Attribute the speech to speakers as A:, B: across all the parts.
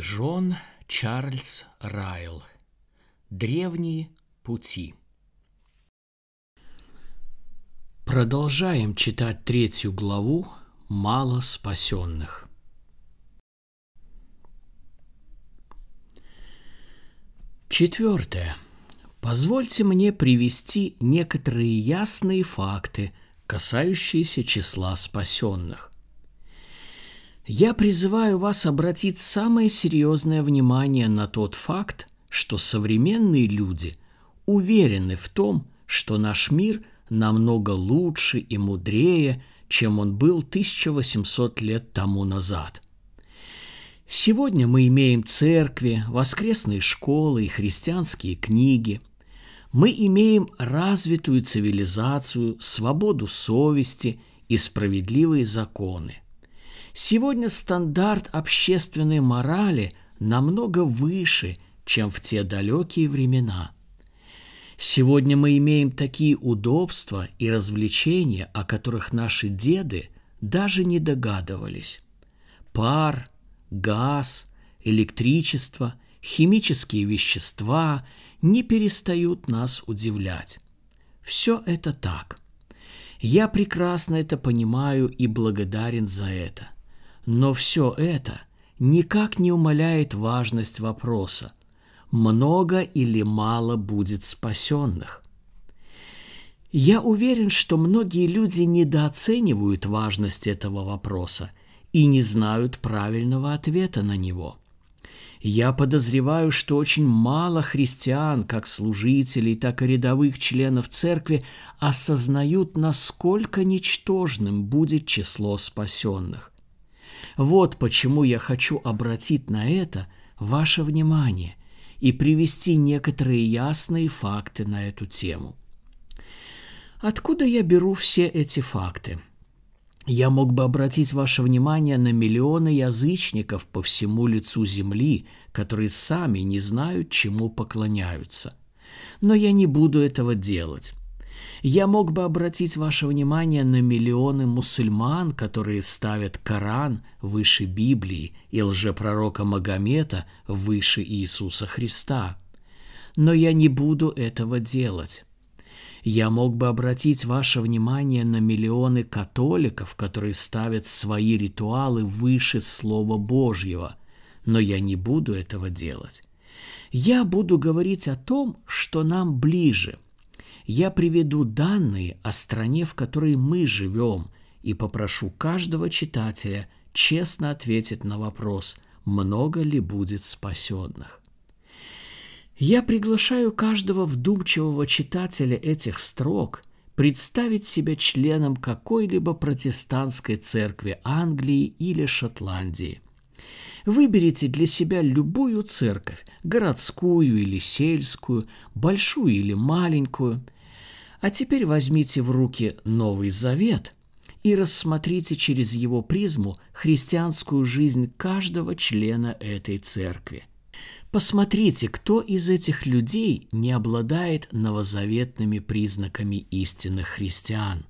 A: Джон Чарльз Райл Древние пути Продолжаем читать третью главу «Мало спасенных». Четвертое. Позвольте мне привести некоторые ясные факты, касающиеся числа спасенных. Я призываю вас обратить самое серьезное внимание на тот факт, что современные люди уверены в том, что наш мир намного лучше и мудрее, чем он был 1800 лет тому назад. Сегодня мы имеем церкви, воскресные школы и христианские книги. Мы имеем развитую цивилизацию, свободу совести и справедливые законы – Сегодня стандарт общественной морали намного выше, чем в те далекие времена. Сегодня мы имеем такие удобства и развлечения, о которых наши деды даже не догадывались. Пар, газ, электричество, химические вещества не перестают нас удивлять. Все это так. Я прекрасно это понимаю и благодарен за это – но все это никак не умаляет важность вопроса, много или мало будет спасенных. Я уверен, что многие люди недооценивают важность этого вопроса и не знают правильного ответа на него. Я подозреваю, что очень мало христиан, как служителей, так и рядовых членов церкви, осознают, насколько ничтожным будет число спасенных. Вот почему я хочу обратить на это ваше внимание и привести некоторые ясные факты на эту тему. Откуда я беру все эти факты? Я мог бы обратить ваше внимание на миллионы язычников по всему лицу земли, которые сами не знают, чему поклоняются. Но я не буду этого делать. Я мог бы обратить ваше внимание на миллионы мусульман, которые ставят Коран выше Библии и лжепророка Магомета выше Иисуса Христа. Но я не буду этого делать. Я мог бы обратить ваше внимание на миллионы католиков, которые ставят свои ритуалы выше Слова Божьего, но я не буду этого делать. Я буду говорить о том, что нам ближе – я приведу данные о стране, в которой мы живем, и попрошу каждого читателя честно ответить на вопрос, много ли будет спасенных. Я приглашаю каждого вдумчивого читателя этих строк представить себя членом какой-либо протестантской церкви Англии или Шотландии. Выберите для себя любую церковь, городскую или сельскую, большую или маленькую – а теперь возьмите в руки Новый Завет и рассмотрите через его призму христианскую жизнь каждого члена этой церкви. Посмотрите, кто из этих людей не обладает новозаветными признаками истинных христиан.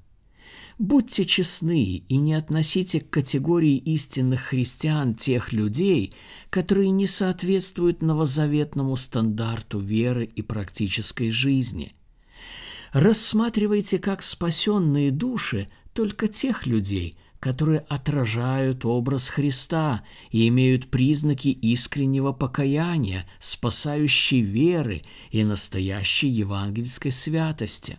A: Будьте честны и не относите к категории истинных христиан тех людей, которые не соответствуют новозаветному стандарту веры и практической жизни – рассматривайте как спасенные души только тех людей, которые отражают образ Христа и имеют признаки искреннего покаяния, спасающей веры и настоящей евангельской святости.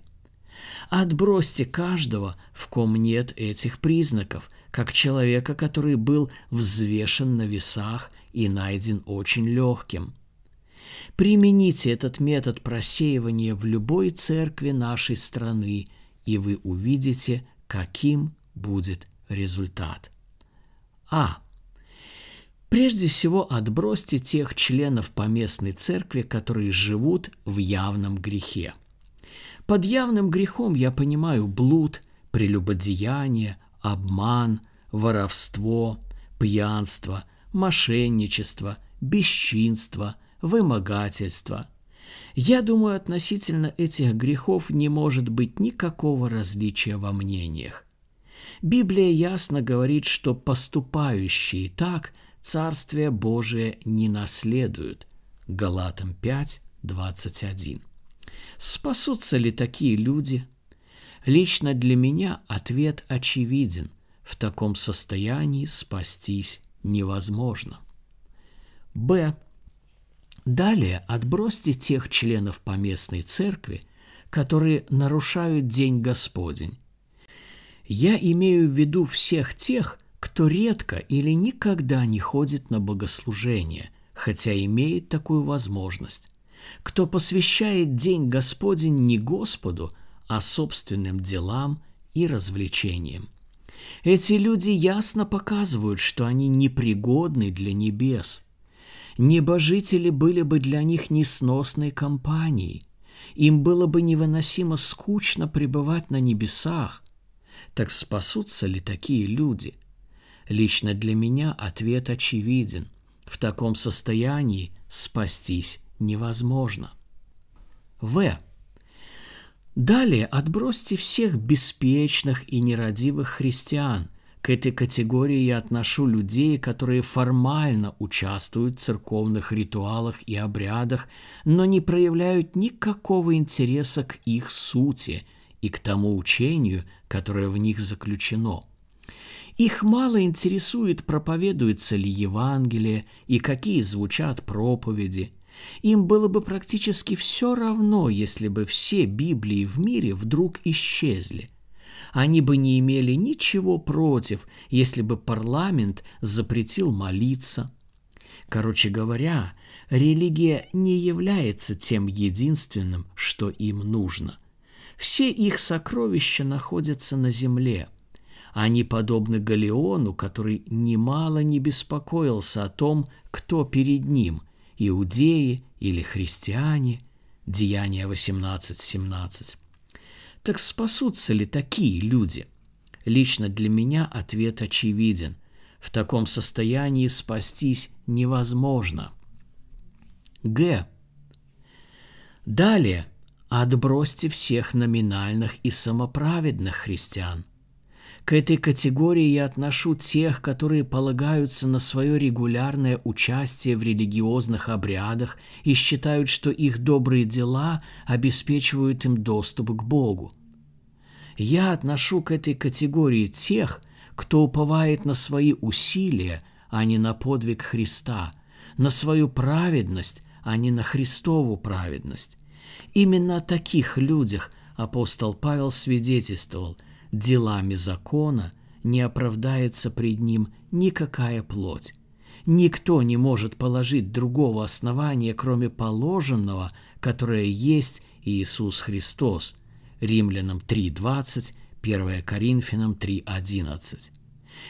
A: Отбросьте каждого, в ком нет этих признаков, как человека, который был взвешен на весах и найден очень легким – Примените этот метод просеивания в любой церкви нашей страны, и вы увидите, каким будет результат. А. Прежде всего отбросьте тех членов поместной церкви, которые живут в явном грехе. Под явным грехом я понимаю блуд, прелюбодеяние, обман, воровство, пьянство, мошенничество, бесчинство – вымогательство. Я думаю, относительно этих грехов не может быть никакого различия во мнениях. Библия ясно говорит, что поступающие так Царствие Божие не наследуют. Галатам 5, 21. Спасутся ли такие люди? Лично для меня ответ очевиден. В таком состоянии спастись невозможно. Б. Далее отбросьте тех членов поместной церкви, которые нарушают День Господень. Я имею в виду всех тех, кто редко или никогда не ходит на богослужение, хотя имеет такую возможность, кто посвящает День Господень не Господу, а собственным делам и развлечениям. Эти люди ясно показывают, что они непригодны для небес. Небожители были бы для них несносной компанией. Им было бы невыносимо скучно пребывать на небесах. Так спасутся ли такие люди? Лично для меня ответ очевиден. В таком состоянии спастись невозможно. В. Далее отбросьте всех беспечных и нерадивых христиан. К этой категории я отношу людей, которые формально участвуют в церковных ритуалах и обрядах, но не проявляют никакого интереса к их сути и к тому учению, которое в них заключено. Их мало интересует, проповедуется ли Евангелие и какие звучат проповеди – им было бы практически все равно, если бы все Библии в мире вдруг исчезли. Они бы не имели ничего против, если бы парламент запретил молиться. Короче говоря, религия не является тем единственным, что им нужно. Все их сокровища находятся на земле. Они подобны Галеону, который немало не беспокоился о том, кто перед ним – иудеи или христиане, Деяния 18.17. Так спасутся ли такие люди? Лично для меня ответ очевиден. В таком состоянии спастись невозможно. Г. Далее отбросьте всех номинальных и самоправедных христиан. К этой категории я отношу тех, которые полагаются на свое регулярное участие в религиозных обрядах и считают, что их добрые дела обеспечивают им доступ к Богу. Я отношу к этой категории тех, кто уповает на свои усилия, а не на подвиг Христа, на свою праведность, а не на Христову праведность. Именно о таких людях апостол Павел свидетельствовал – делами закона не оправдается пред ним никакая плоть. Никто не может положить другого основания, кроме положенного, которое есть Иисус Христос. Римлянам 3.20, 1 Коринфянам 3.11.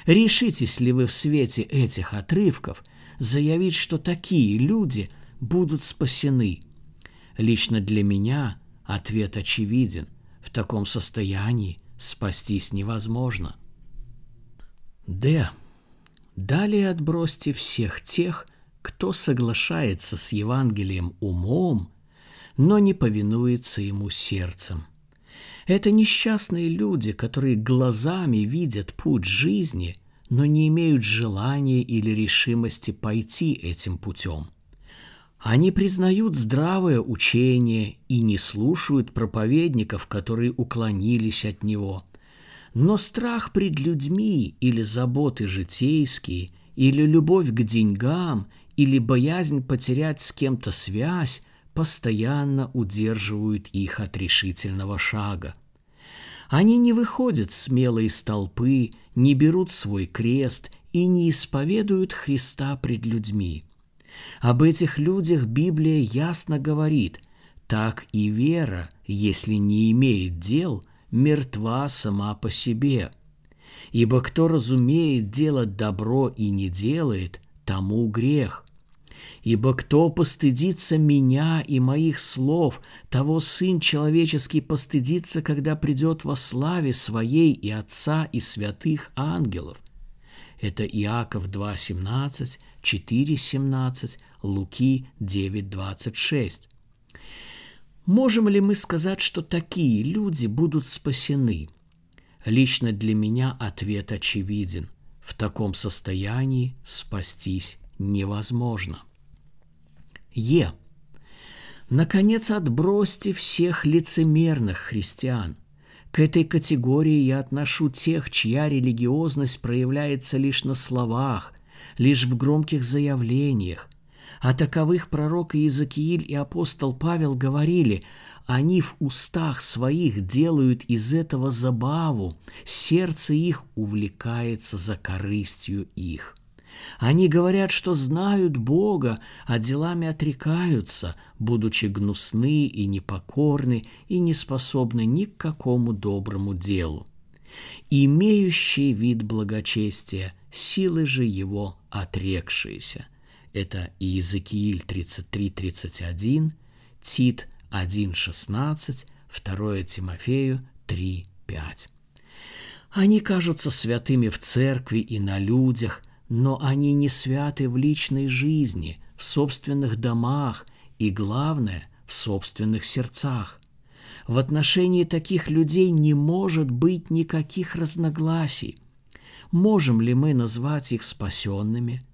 A: Решитесь ли вы в свете этих отрывков заявить, что такие люди будут спасены? Лично для меня ответ очевиден. В таком состоянии спастись невозможно. Д. Далее отбросьте всех тех, кто соглашается с Евангелием умом, но не повинуется ему сердцем. Это несчастные люди, которые глазами видят путь жизни, но не имеют желания или решимости пойти этим путем – они признают здравое учение и не слушают проповедников, которые уклонились от него. Но страх пред людьми или заботы житейские, или любовь к деньгам, или боязнь потерять с кем-то связь постоянно удерживают их от решительного шага. Они не выходят смело из толпы, не берут свой крест и не исповедуют Христа пред людьми – об этих людях Библия ясно говорит, так и вера, если не имеет дел, мертва сама по себе. Ибо кто разумеет делать добро и не делает, тому грех. Ибо кто постыдится меня и моих слов, того Сын Человеческий постыдится, когда придет во славе Своей и Отца и святых ангелов. Это Иаков 2.17, 4.17, Луки 9.26. Можем ли мы сказать, что такие люди будут спасены? Лично для меня ответ очевиден. В таком состоянии спастись невозможно. Е. Наконец, отбросьте всех лицемерных христиан. К этой категории я отношу тех, чья религиозность проявляется лишь на словах, лишь в громких заявлениях. О таковых пророк Иезекииль и апостол Павел говорили, они в устах своих делают из этого забаву, сердце их увлекается за корыстью их. Они говорят, что знают Бога, а делами отрекаются, будучи гнусны и непокорны и не способны ни к какому доброму делу. Имеющие вид благочестия, силы же его отрекшиеся. Это Иезекииль 33.31, Тит 1.16, 2 Тимофею 3.5. Они кажутся святыми в церкви и на людях, но они не святы в личной жизни, в собственных домах и, главное, в собственных сердцах. В отношении таких людей не может быть никаких разногласий. Можем ли мы назвать их спасенными –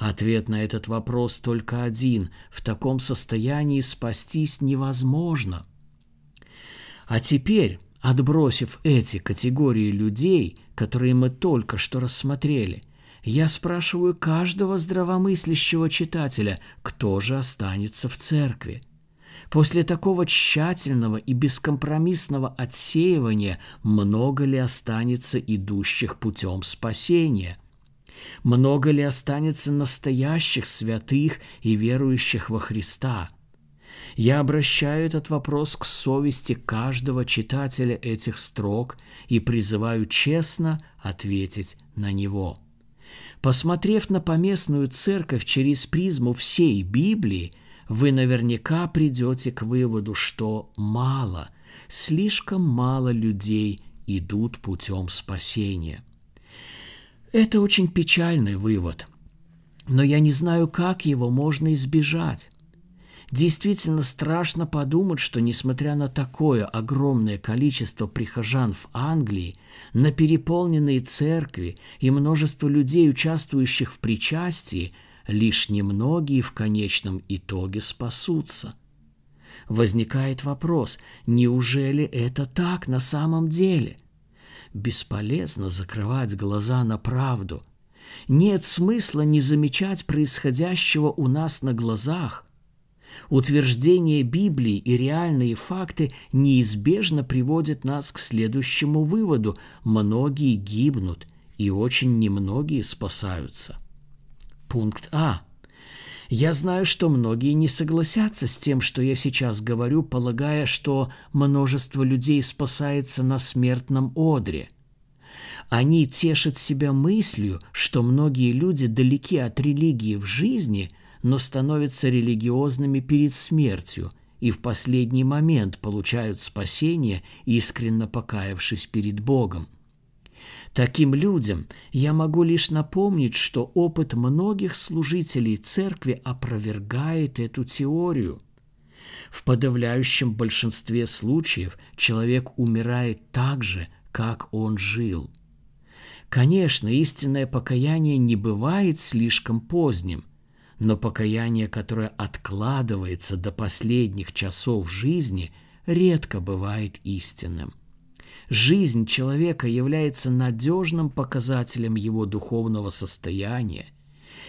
A: Ответ на этот вопрос только один. В таком состоянии спастись невозможно. А теперь, отбросив эти категории людей, которые мы только что рассмотрели, я спрашиваю каждого здравомыслящего читателя, кто же останется в церкви. После такого тщательного и бескомпромиссного отсеивания много ли останется идущих путем спасения – много ли останется настоящих святых и верующих во Христа? Я обращаю этот вопрос к совести каждого читателя этих строк и призываю честно ответить на него. Посмотрев на поместную церковь через призму всей Библии, вы наверняка придете к выводу, что мало, слишком мало людей идут путем спасения – это очень печальный вывод, но я не знаю, как его можно избежать. Действительно страшно подумать, что несмотря на такое огромное количество прихожан в Англии, на переполненные церкви и множество людей, участвующих в причастии, лишь немногие в конечном итоге спасутся. Возникает вопрос, неужели это так на самом деле – Бесполезно закрывать глаза на правду. Нет смысла не замечать происходящего у нас на глазах. Утверждение Библии и реальные факты неизбежно приводят нас к следующему выводу. Многие гибнут, и очень немногие спасаются. Пункт А. Я знаю, что многие не согласятся с тем, что я сейчас говорю, полагая, что множество людей спасается на смертном одре. Они тешат себя мыслью, что многие люди далеки от религии в жизни, но становятся религиозными перед смертью и в последний момент получают спасение, искренне покаявшись перед Богом – Таким людям я могу лишь напомнить, что опыт многих служителей церкви опровергает эту теорию. В подавляющем большинстве случаев человек умирает так же, как он жил. Конечно, истинное покаяние не бывает слишком поздним, но покаяние, которое откладывается до последних часов жизни, редко бывает истинным. Жизнь человека является надежным показателем его духовного состояния.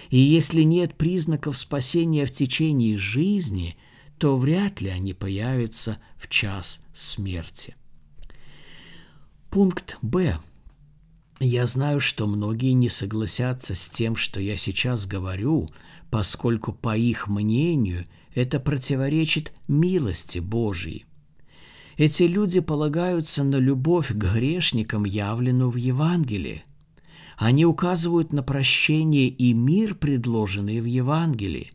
A: И если нет признаков спасения в течение жизни, то вряд ли они появятся в час смерти. Пункт Б. Я знаю, что многие не согласятся с тем, что я сейчас говорю, поскольку, по их мнению, это противоречит милости Божьей. Эти люди полагаются на любовь к грешникам, явленную в Евангелии. Они указывают на прощение и мир, предложенные в Евангелии.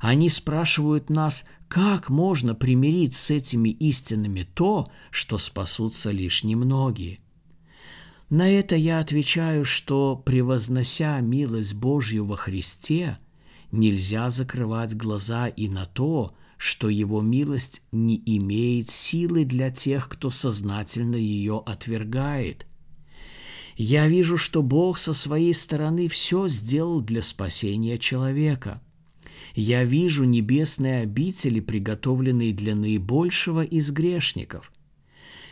A: Они спрашивают нас, как можно примирить с этими истинами то, что спасутся лишь немногие. На это я отвечаю, что, превознося милость Божью во Христе, нельзя закрывать глаза и на то, что его милость не имеет силы для тех, кто сознательно ее отвергает. Я вижу, что Бог со своей стороны все сделал для спасения человека. Я вижу небесные обители, приготовленные для наибольшего из грешников.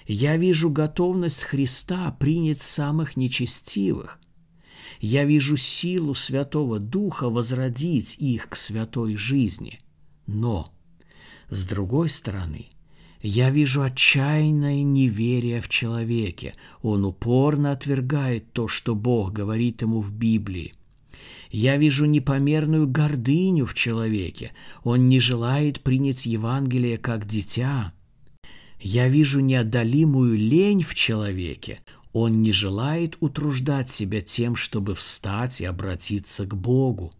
A: Я вижу готовность Христа принять самых нечестивых. Я вижу силу Святого Духа возродить их к святой жизни. Но, с другой стороны – я вижу отчаянное неверие в человеке. Он упорно отвергает то, что Бог говорит ему в Библии. Я вижу непомерную гордыню в человеке. Он не желает принять Евангелие как дитя. Я вижу неодолимую лень в человеке. Он не желает утруждать себя тем, чтобы встать и обратиться к Богу.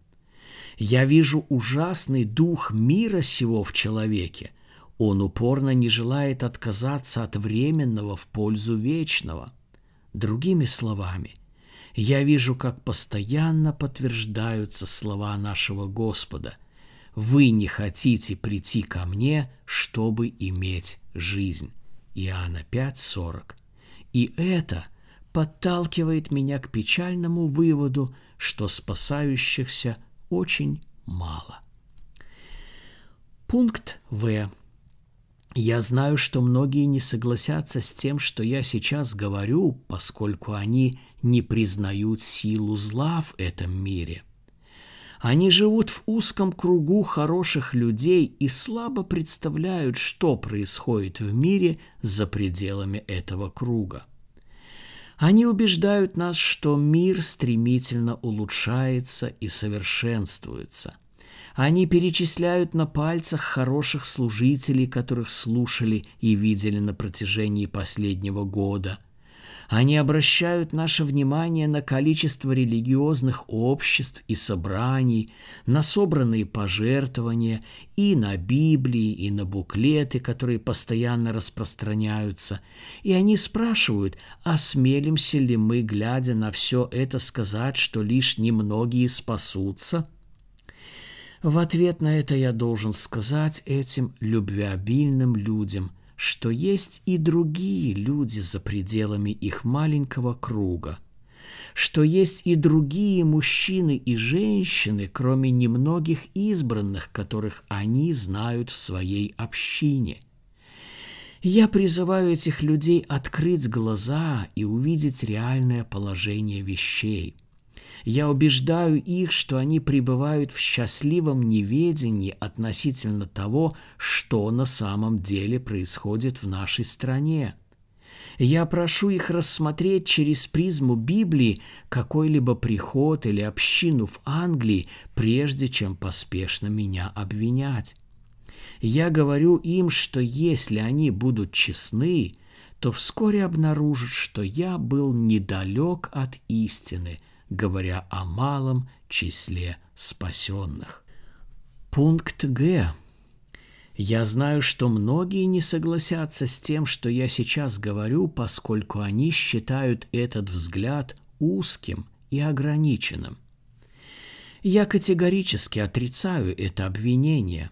A: Я вижу ужасный дух мира сего в человеке – он упорно не желает отказаться от временного в пользу вечного. Другими словами, я вижу, как постоянно подтверждаются слова нашего Господа. Вы не хотите прийти ко мне, чтобы иметь жизнь. Иоанна 5:40. И это подталкивает меня к печальному выводу, что спасающихся очень мало. Пункт В. Я знаю, что многие не согласятся с тем, что я сейчас говорю, поскольку они не признают силу зла в этом мире. Они живут в узком кругу хороших людей и слабо представляют, что происходит в мире за пределами этого круга. Они убеждают нас, что мир стремительно улучшается и совершенствуется. Они перечисляют на пальцах хороших служителей, которых слушали и видели на протяжении последнего года. Они обращают наше внимание на количество религиозных обществ и собраний, на собранные пожертвования и на Библии, и на буклеты, которые постоянно распространяются. И они спрашивают, осмелимся ли мы, глядя на все это, сказать, что лишь немногие спасутся – в ответ на это я должен сказать этим любвеобильным людям, что есть и другие люди за пределами их маленького круга, что есть и другие мужчины и женщины, кроме немногих избранных, которых они знают в своей общине. Я призываю этих людей открыть глаза и увидеть реальное положение вещей – я убеждаю их, что они пребывают в счастливом неведении относительно того, что на самом деле происходит в нашей стране. Я прошу их рассмотреть через призму Библии какой-либо приход или общину в Англии, прежде чем поспешно меня обвинять. Я говорю им, что если они будут честны, то вскоре обнаружат, что я был недалек от истины – говоря о малом числе спасенных. Пункт Г. Я знаю, что многие не согласятся с тем, что я сейчас говорю, поскольку они считают этот взгляд узким и ограниченным. Я категорически отрицаю это обвинение.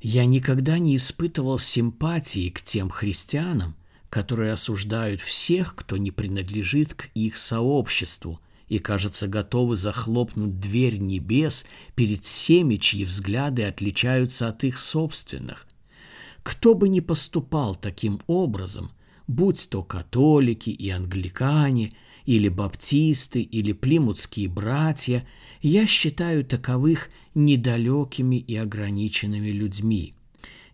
A: Я никогда не испытывал симпатии к тем христианам, которые осуждают всех, кто не принадлежит к их сообществу, и, кажется, готовы захлопнуть дверь небес перед всеми, чьи взгляды отличаются от их собственных. Кто бы ни поступал таким образом, будь то католики и англикане, или баптисты, или плимутские братья, я считаю таковых недалекими и ограниченными людьми.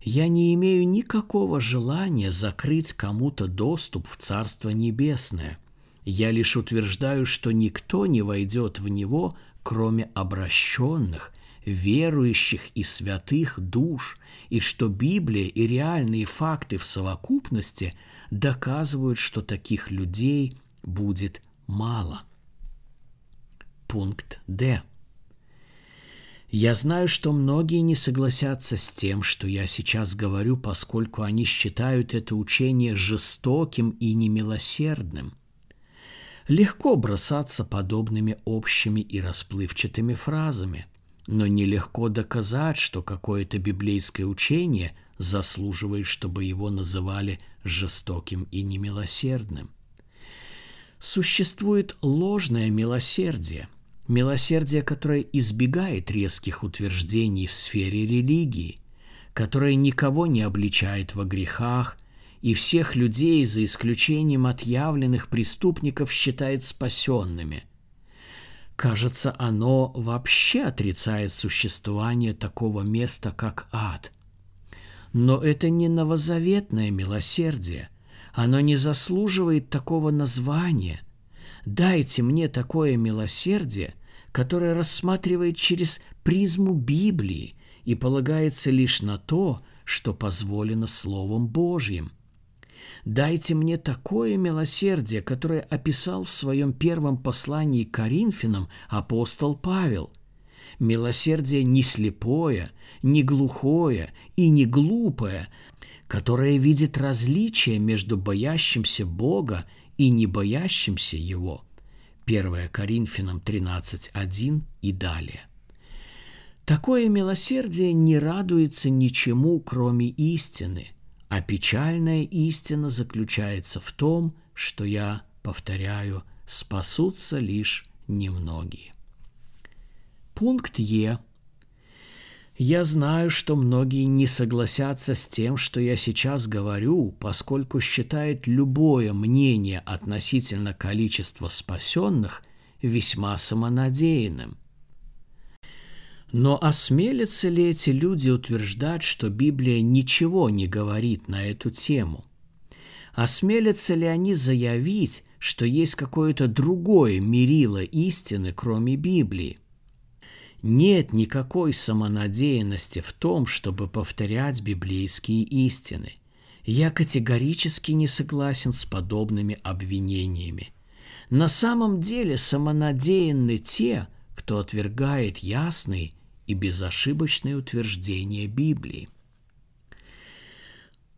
A: Я не имею никакого желания закрыть кому-то доступ в Царство Небесное. Я лишь утверждаю, что никто не войдет в него, кроме обращенных, верующих и святых душ, и что Библия и реальные факты в совокупности доказывают, что таких людей будет мало. Пункт Д. Я знаю, что многие не согласятся с тем, что я сейчас говорю, поскольку они считают это учение жестоким и немилосердным – Легко бросаться подобными общими и расплывчатыми фразами, но нелегко доказать, что какое-то библейское учение заслуживает, чтобы его называли жестоким и немилосердным. Существует ложное милосердие, милосердие, которое избегает резких утверждений в сфере религии, которое никого не обличает во грехах и всех людей, за исключением отъявленных преступников, считает спасенными. Кажется, оно вообще отрицает существование такого места, как ад. Но это не новозаветное милосердие – оно не заслуживает такого названия. Дайте мне такое милосердие, которое рассматривает через призму Библии и полагается лишь на то, что позволено Словом Божьим. Дайте мне такое милосердие, которое описал в своем первом послании Коринфянам апостол Павел. Милосердие не слепое, не глухое и не глупое, которая видит различие между боящимся Бога и не боящимся Его. 1 Коринфянам 13.1 и далее. Такое милосердие не радуется ничему, кроме истины, а печальная истина заключается в том, что я, повторяю, спасутся лишь немногие. Пункт Е – я знаю, что многие не согласятся с тем, что я сейчас говорю, поскольку считают любое мнение относительно количества спасенных весьма самонадеянным. Но осмелятся ли эти люди утверждать, что Библия ничего не говорит на эту тему? Осмелятся ли они заявить, что есть какое-то другое мерило истины, кроме Библии? Нет никакой самонадеянности в том, чтобы повторять библейские истины. Я категорически не согласен с подобными обвинениями. На самом деле самонадеянны те, кто отвергает ясные и безошибочные утверждения Библии.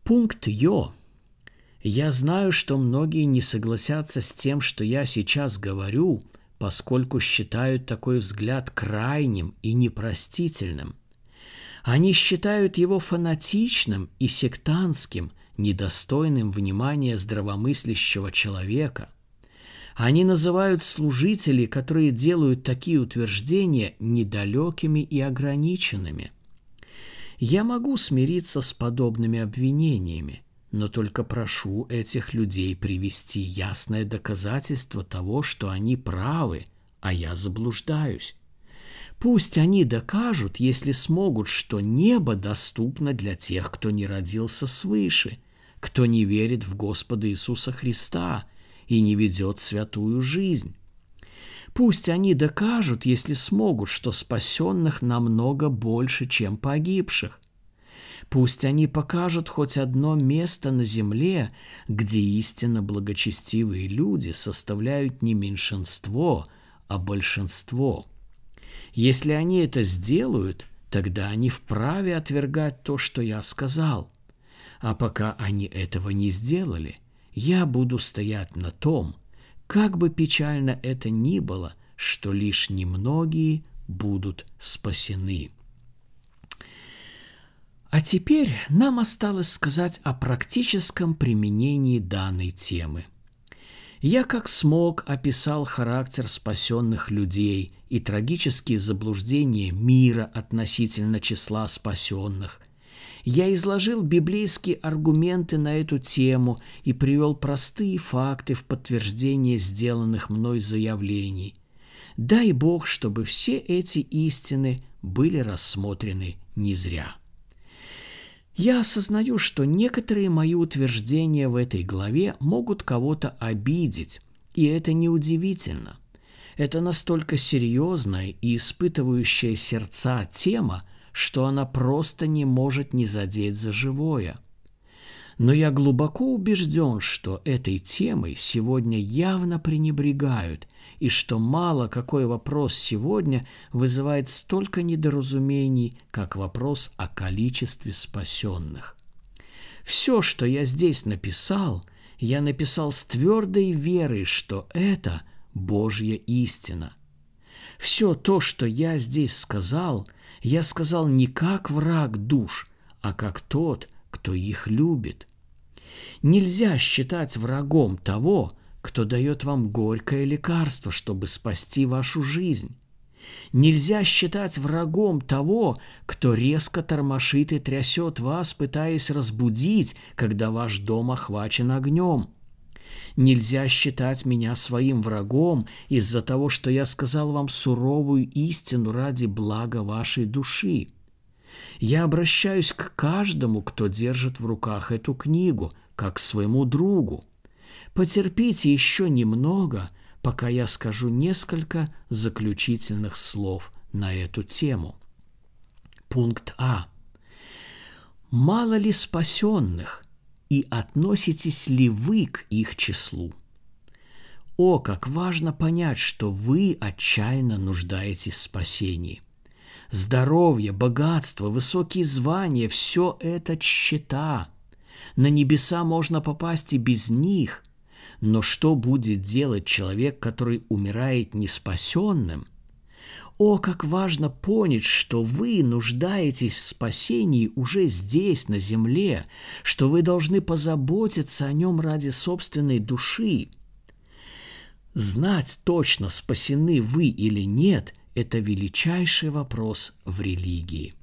A: Пункт Йо. Я знаю, что многие не согласятся с тем, что я сейчас говорю – поскольку считают такой взгляд крайним и непростительным. Они считают его фанатичным и сектантским, недостойным внимания здравомыслящего человека. Они называют служителей, которые делают такие утверждения, недалекими и ограниченными. Я могу смириться с подобными обвинениями, но только прошу этих людей привести ясное доказательство того, что они правы, а я заблуждаюсь. Пусть они докажут, если смогут, что небо доступно для тех, кто не родился свыше, кто не верит в Господа Иисуса Христа и не ведет святую жизнь. Пусть они докажут, если смогут, что спасенных намного больше, чем погибших, Пусть они покажут хоть одно место на земле, где истинно благочестивые люди составляют не меньшинство, а большинство. Если они это сделают, тогда они вправе отвергать то, что я сказал. А пока они этого не сделали, я буду стоять на том, как бы печально это ни было, что лишь немногие будут спасены. А теперь нам осталось сказать о практическом применении данной темы. Я как смог описал характер спасенных людей и трагические заблуждения мира относительно числа спасенных. Я изложил библейские аргументы на эту тему и привел простые факты в подтверждение сделанных мной заявлений. Дай Бог, чтобы все эти истины были рассмотрены не зря. Я осознаю, что некоторые мои утверждения в этой главе могут кого-то обидеть, и это неудивительно. Это настолько серьезная и испытывающая сердца тема, что она просто не может не задеть за живое – но я глубоко убежден, что этой темой сегодня явно пренебрегают, и что мало какой вопрос сегодня вызывает столько недоразумений, как вопрос о количестве спасенных. Все, что я здесь написал, я написал с твердой верой, что это Божья истина. Все то, что я здесь сказал, я сказал не как враг душ, а как тот, кто их любит. Нельзя считать врагом того, кто дает вам горькое лекарство, чтобы спасти вашу жизнь. Нельзя считать врагом того, кто резко тормошит и трясет вас, пытаясь разбудить, когда ваш дом охвачен огнем. Нельзя считать меня своим врагом из-за того, что я сказал вам суровую истину ради блага вашей души. Я обращаюсь к каждому, кто держит в руках эту книгу, как к своему другу. Потерпите еще немного, пока я скажу несколько заключительных слов на эту тему. Пункт А. Мало ли спасенных, и относитесь ли вы к их числу? О, как важно понять, что вы отчаянно нуждаетесь в спасении. Здоровье, богатство, высокие звания – все это счета. На небеса можно попасть и без них. Но что будет делать человек, который умирает неспасенным – о, как важно понять, что вы нуждаетесь в спасении уже здесь, на земле, что вы должны позаботиться о нем ради собственной души. Знать точно, спасены вы или нет, это величайший вопрос в религии.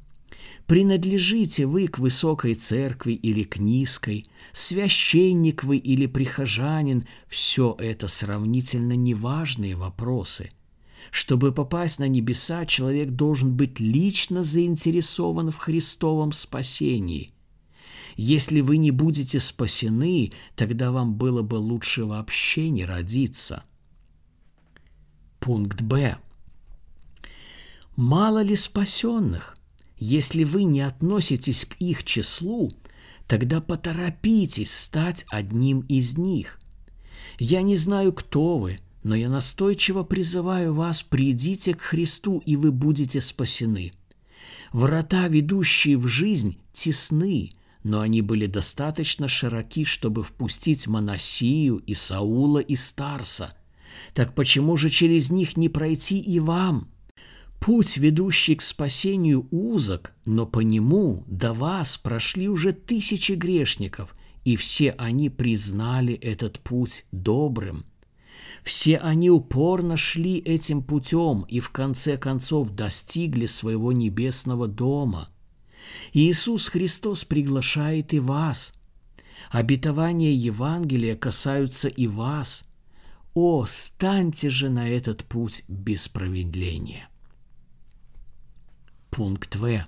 A: Принадлежите вы к высокой церкви или к низкой, священник вы или прихожанин, все это сравнительно неважные вопросы – чтобы попасть на небеса, человек должен быть лично заинтересован в Христовом спасении. Если вы не будете спасены, тогда вам было бы лучше вообще не родиться. Пункт Б. Мало ли спасенных? Если вы не относитесь к их числу, тогда поторопитесь стать одним из них. Я не знаю, кто вы – но я настойчиво призываю вас, придите к Христу, и вы будете спасены. Врата, ведущие в жизнь, тесны, но они были достаточно широки, чтобы впустить Моносию и Саула и Старса. Так почему же через них не пройти и вам? Путь, ведущий к спасению, узок, но по нему до вас прошли уже тысячи грешников, и все они признали этот путь добрым – все они упорно шли этим путем и в конце концов достигли своего небесного дома. Иисус Христос приглашает и вас. Обетования Евангелия касаются и вас. О, станьте же на этот путь без промедления. Пункт В.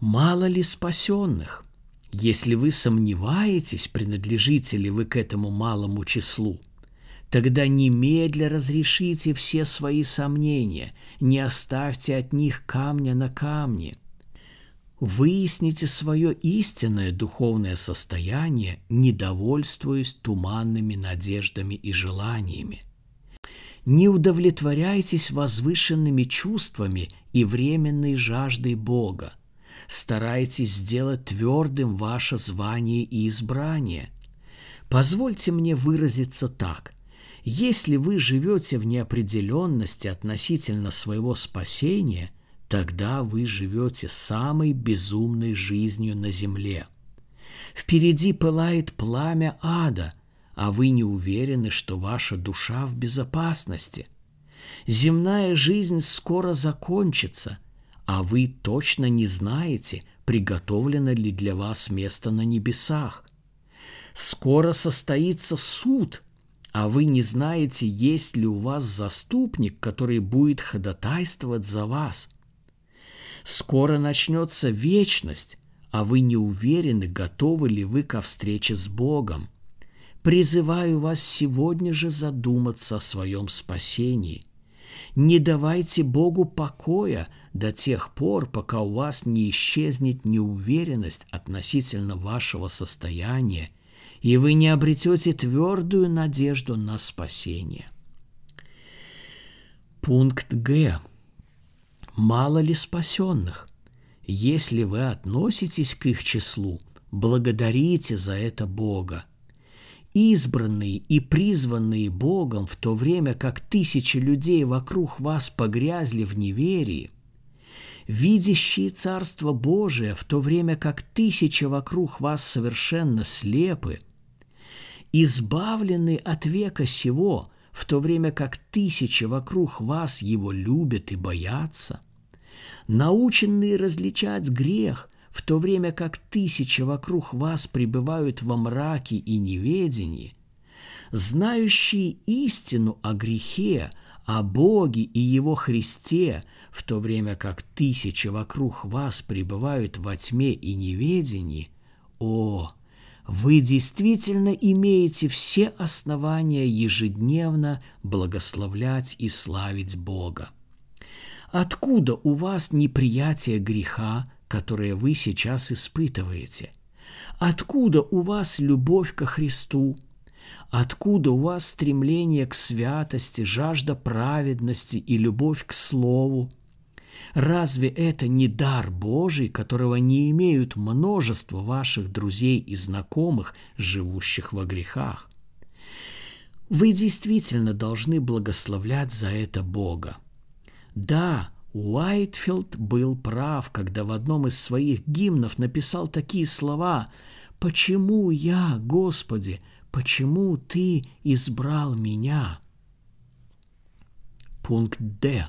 A: Мало ли спасенных? Если вы сомневаетесь, принадлежите ли вы к этому малому числу – Тогда немедля разрешите все свои сомнения, не оставьте от них камня на камне. Выясните свое истинное духовное состояние, недовольствуясь туманными надеждами и желаниями. Не удовлетворяйтесь возвышенными чувствами и временной жаждой Бога. Старайтесь сделать твердым ваше звание и избрание. Позвольте мне выразиться так. Если вы живете в неопределенности относительно своего спасения, тогда вы живете самой безумной жизнью на земле. Впереди пылает пламя ада, а вы не уверены, что ваша душа в безопасности. Земная жизнь скоро закончится, а вы точно не знаете, приготовлено ли для вас место на небесах. Скоро состоится суд – а вы не знаете, есть ли у вас заступник, который будет ходатайствовать за вас. Скоро начнется вечность, а вы не уверены, готовы ли вы ко встрече с Богом. Призываю вас сегодня же задуматься о своем спасении. Не давайте Богу покоя до тех пор, пока у вас не исчезнет неуверенность относительно вашего состояния и вы не обретете твердую надежду на спасение. Пункт Г. Мало ли спасенных? Если вы относитесь к их числу, благодарите за это Бога. Избранные и призванные Богом в то время, как тысячи людей вокруг вас погрязли в неверии, видящие Царство Божие в то время, как тысячи вокруг вас совершенно слепы – избавленный от века сего, в то время как тысячи вокруг вас его любят и боятся, наученные различать грех, в то время как тысячи вокруг вас пребывают во мраке и неведении, знающие истину о грехе, о Боге и Его Христе, в то время как тысячи вокруг вас пребывают во тьме и неведении, о, вы действительно имеете все основания ежедневно благословлять и славить Бога. Откуда у вас неприятие греха, которое вы сейчас испытываете? Откуда у вас любовь ко Христу? Откуда у вас стремление к святости, жажда праведности и любовь к Слову? Разве это не дар Божий, которого не имеют множество ваших друзей и знакомых, живущих во грехах? Вы действительно должны благословлять за это Бога. Да, Уайтфилд был прав, когда в одном из своих гимнов написал такие слова «Почему я, Господи, почему Ты избрал меня?» Пункт Д.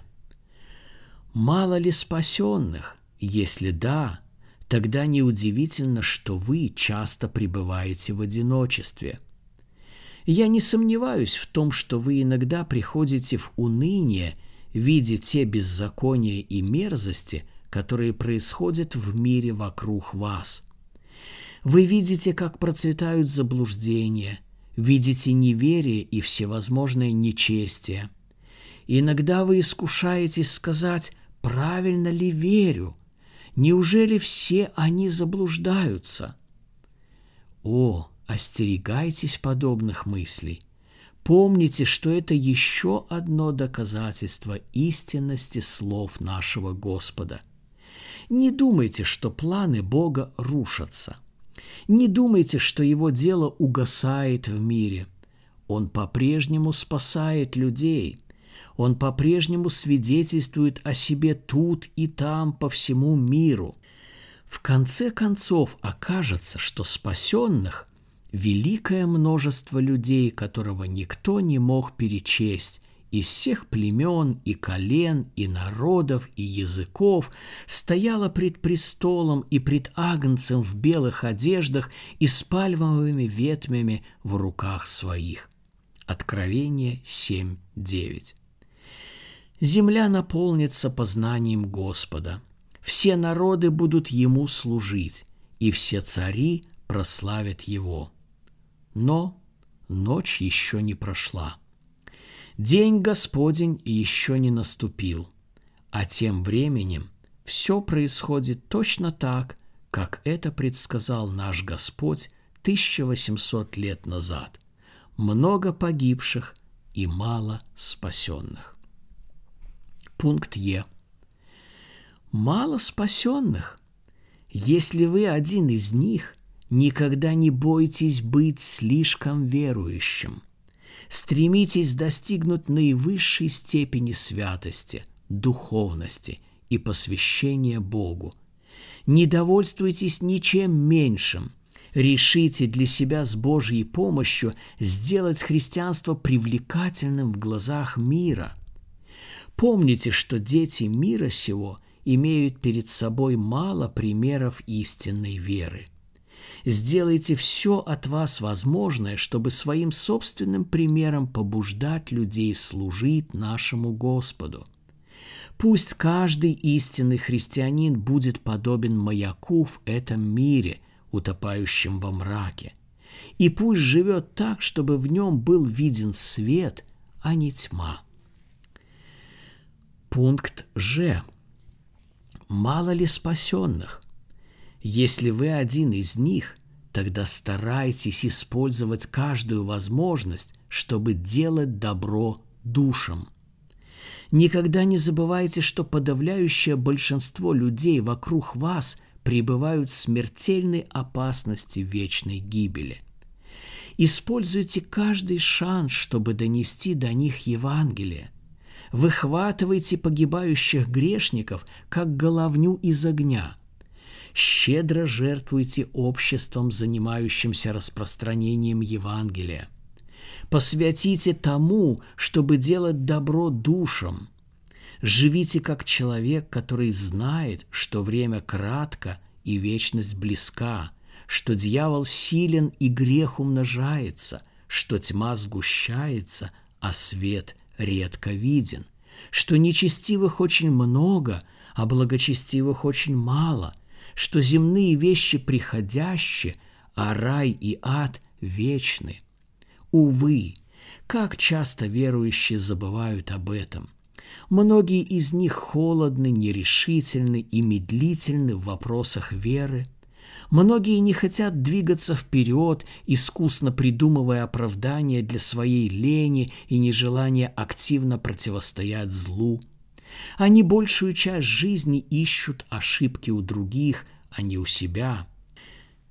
A: Мало ли спасенных? Если да, тогда неудивительно, что вы часто пребываете в одиночестве. Я не сомневаюсь в том, что вы иногда приходите в уныние, видя те беззакония и мерзости, которые происходят в мире вокруг вас. Вы видите, как процветают заблуждения, видите неверие и всевозможное нечестие. Иногда вы искушаетесь сказать правильно ли верю? Неужели все они заблуждаются? О, остерегайтесь подобных мыслей. Помните, что это еще одно доказательство истинности слов нашего Господа. Не думайте, что планы Бога рушатся. Не думайте, что Его дело угасает в мире. Он по-прежнему спасает людей – он по-прежнему свидетельствует о себе тут и там по всему миру. В конце концов окажется, что спасенных – великое множество людей, которого никто не мог перечесть, из всех племен и колен, и народов, и языков, стояла пред престолом и пред агнцем в белых одеждах и с пальмовыми ветвями в руках своих. Откровение 7.9 Земля наполнится познанием Господа. Все народы будут Ему служить, и все цари прославят Его. Но ночь еще не прошла. День Господень еще не наступил, а тем временем все происходит точно так, как это предсказал наш Господь 1800 лет назад. Много погибших и мало спасенных. Пункт Е. Мало спасенных. Если вы один из них, никогда не бойтесь быть слишком верующим. Стремитесь достигнуть наивысшей степени святости, духовности и посвящения Богу. Не довольствуйтесь ничем меньшим. Решите для себя с Божьей помощью сделать христианство привлекательным в глазах мира – Помните, что дети мира сего имеют перед собой мало примеров истинной веры. Сделайте все от вас возможное, чтобы своим собственным примером побуждать людей служить нашему Господу. Пусть каждый истинный христианин будет подобен маяку в этом мире, утопающем во мраке. И пусть живет так, чтобы в нем был виден свет, а не тьма. Пункт Ж. Мало ли спасенных? Если вы один из них, тогда старайтесь использовать каждую возможность, чтобы делать добро душам. Никогда не забывайте, что подавляющее большинство людей вокруг вас пребывают в смертельной опасности вечной гибели. Используйте каждый шанс, чтобы донести до них Евангелие – Выхватывайте погибающих грешников, как головню из огня. щедро жертвуйте обществом, занимающимся распространением Евангелия. Посвятите тому, чтобы делать добро душам. Живите как человек, который знает, что время кратко и вечность близка, что дьявол силен и грех умножается, что тьма сгущается, а свет редко виден, что нечестивых очень много, а благочестивых очень мало, что земные вещи приходящие, а рай и ад вечны. Увы, как часто верующие забывают об этом. Многие из них холодны, нерешительны и медлительны в вопросах веры – Многие не хотят двигаться вперед, искусно придумывая оправдания для своей лени и нежелания активно противостоять злу. Они большую часть жизни ищут ошибки у других, а не у себя.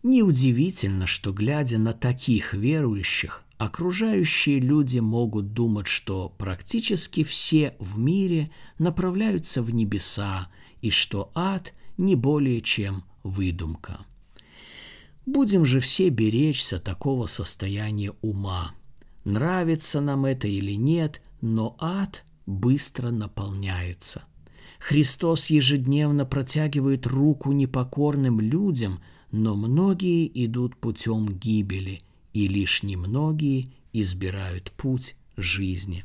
A: Неудивительно, что, глядя на таких верующих, окружающие люди могут думать, что практически все в мире направляются в небеса и что ад не более чем выдумка. Будем же все беречься такого состояния ума. Нравится нам это или нет, но ад быстро наполняется. Христос ежедневно протягивает руку непокорным людям, но многие идут путем гибели, и лишь немногие избирают путь жизни.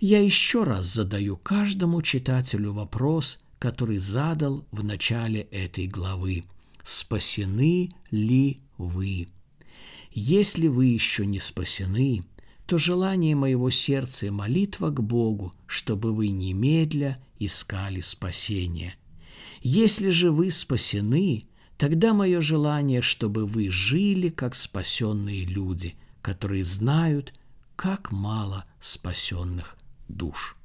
A: Я еще раз задаю каждому читателю вопрос, который задал в начале этой главы – спасены ли вы? Если вы еще не спасены, то желание моего сердца и молитва к Богу, чтобы вы немедля искали спасение. Если же вы спасены, тогда мое желание, чтобы вы жили как спасенные люди, которые знают, как мало спасенных душ.